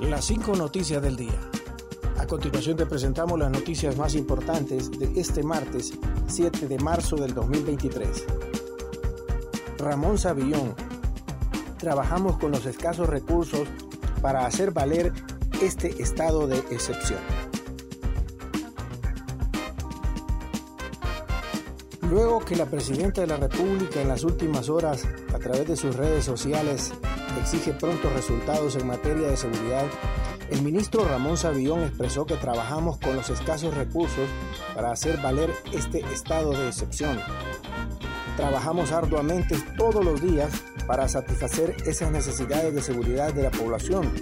Las cinco noticias del día. A continuación te presentamos las noticias más importantes de este martes 7 de marzo del 2023. Ramón Savillón. Trabajamos con los escasos recursos para hacer valer este estado de excepción. Luego que la presidenta de la República en las últimas horas, a través de sus redes sociales, exige prontos resultados en materia de seguridad, el ministro Ramón Savillón expresó que trabajamos con los escasos recursos para hacer valer este estado de excepción. Trabajamos arduamente todos los días para satisfacer esas necesidades de seguridad de la población.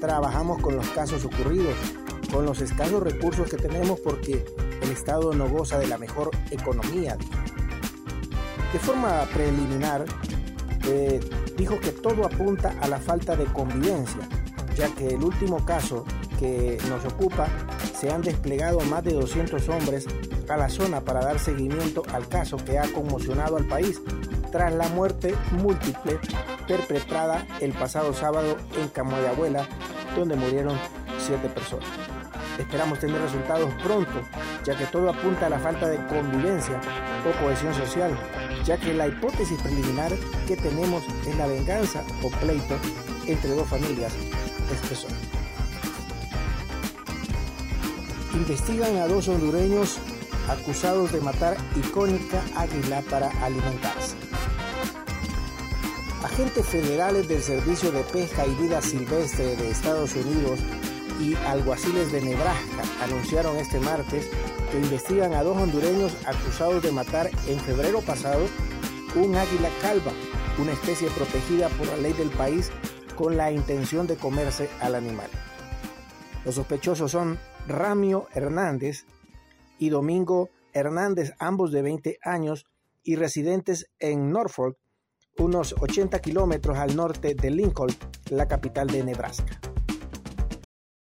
Trabajamos con los casos ocurridos, con los escasos recursos que tenemos porque el Estado no goza de la mejor economía. De forma preliminar, eh, dijo que todo apunta a la falta de convivencia, ya que el último caso que nos ocupa se han desplegado más de 200 hombres a la zona para dar seguimiento al caso que ha conmocionado al país tras la muerte múltiple perpetrada el pasado sábado en Camoyabuela, donde murieron siete personas. Esperamos tener resultados pronto, ya que todo apunta a la falta de convivencia o cohesión social, ya que la hipótesis preliminar que tenemos es la venganza o pleito entre dos familias, expresó. Investigan a dos hondureños acusados de matar icónica águila para alimentarse. Agentes federales del Servicio de Pesca y Vida Silvestre de Estados Unidos y alguaciles de Nebraska anunciaron este martes que investigan a dos hondureños acusados de matar en febrero pasado un águila calva, una especie protegida por la ley del país con la intención de comerse al animal. Los sospechosos son Ramio Hernández y Domingo Hernández, ambos de 20 años y residentes en Norfolk, unos 80 kilómetros al norte de Lincoln, la capital de Nebraska.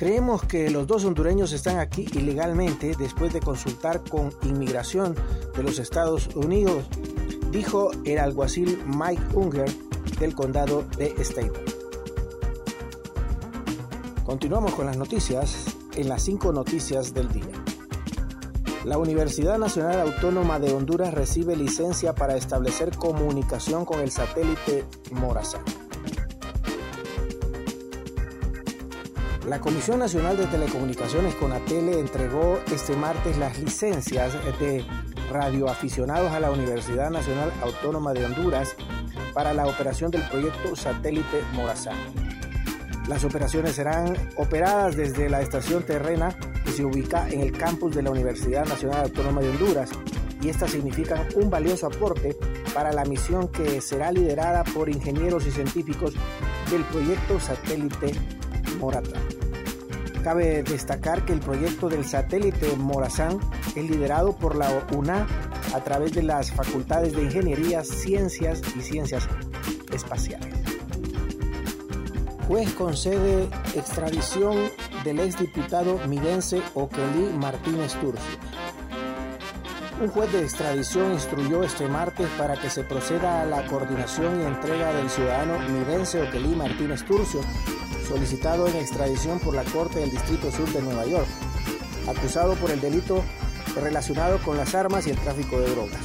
Creemos que los dos hondureños están aquí ilegalmente después de consultar con inmigración de los Estados Unidos, dijo el alguacil Mike Unger del condado de Stable. Continuamos con las noticias en las cinco noticias del día. La Universidad Nacional Autónoma de Honduras recibe licencia para establecer comunicación con el satélite Morazán. La Comisión Nacional de Telecomunicaciones Conatele entregó este martes las licencias de radioaficionados a la Universidad Nacional Autónoma de Honduras para la operación del proyecto satélite Morazán. Las operaciones serán operadas desde la estación terrena que se ubica en el campus de la Universidad Nacional Autónoma de Honduras y estas significan un valioso aporte para la misión que será liderada por ingenieros y científicos del proyecto satélite Morazán. Cabe destacar que el proyecto del satélite Morazán es liderado por la UNA a través de las facultades de Ingeniería, Ciencias y Ciencias Espaciales. Juez concede extradición del exdiputado miguense Oquelí Martínez Turcio. Un juez de extradición instruyó este martes para que se proceda a la coordinación y entrega del ciudadano miguense Oquelí Martínez Turcio solicitado en extradición por la Corte del Distrito Sur de Nueva York, acusado por el delito relacionado con las armas y el tráfico de drogas.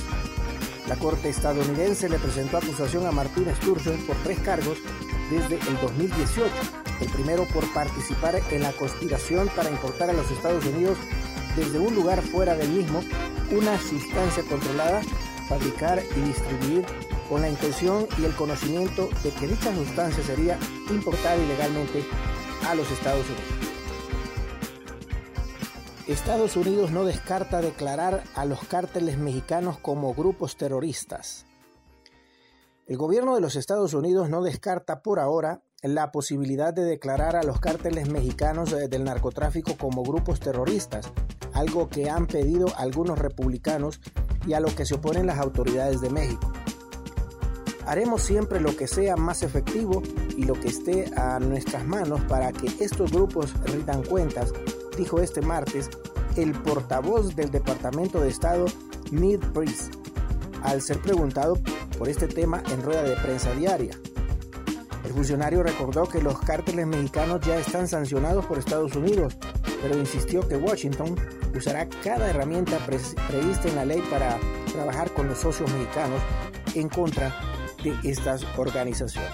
La Corte estadounidense le presentó acusación a Martín Sturgeon por tres cargos desde el 2018. El primero por participar en la conspiración para importar a los Estados Unidos desde un lugar fuera del mismo una sustancia controlada, fabricar y distribuir con la intención y el conocimiento de que dicha sustancia sería importada ilegalmente a los Estados Unidos. Estados Unidos no descarta declarar a los cárteles mexicanos como grupos terroristas. El gobierno de los Estados Unidos no descarta por ahora la posibilidad de declarar a los cárteles mexicanos eh, del narcotráfico como grupos terroristas, algo que han pedido algunos republicanos y a lo que se oponen las autoridades de México. Haremos siempre lo que sea más efectivo y lo que esté a nuestras manos para que estos grupos rindan cuentas dijo este martes el portavoz del Departamento de Estado, Ned Priest, al ser preguntado por este tema en rueda de prensa diaria. El funcionario recordó que los cárteles mexicanos ya están sancionados por Estados Unidos, pero insistió que Washington usará cada herramienta prevista en la ley para trabajar con los socios mexicanos en contra estas organizaciones.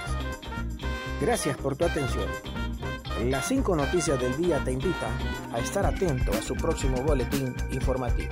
Gracias por tu atención. Las cinco noticias del día te invitan a estar atento a su próximo boletín informativo.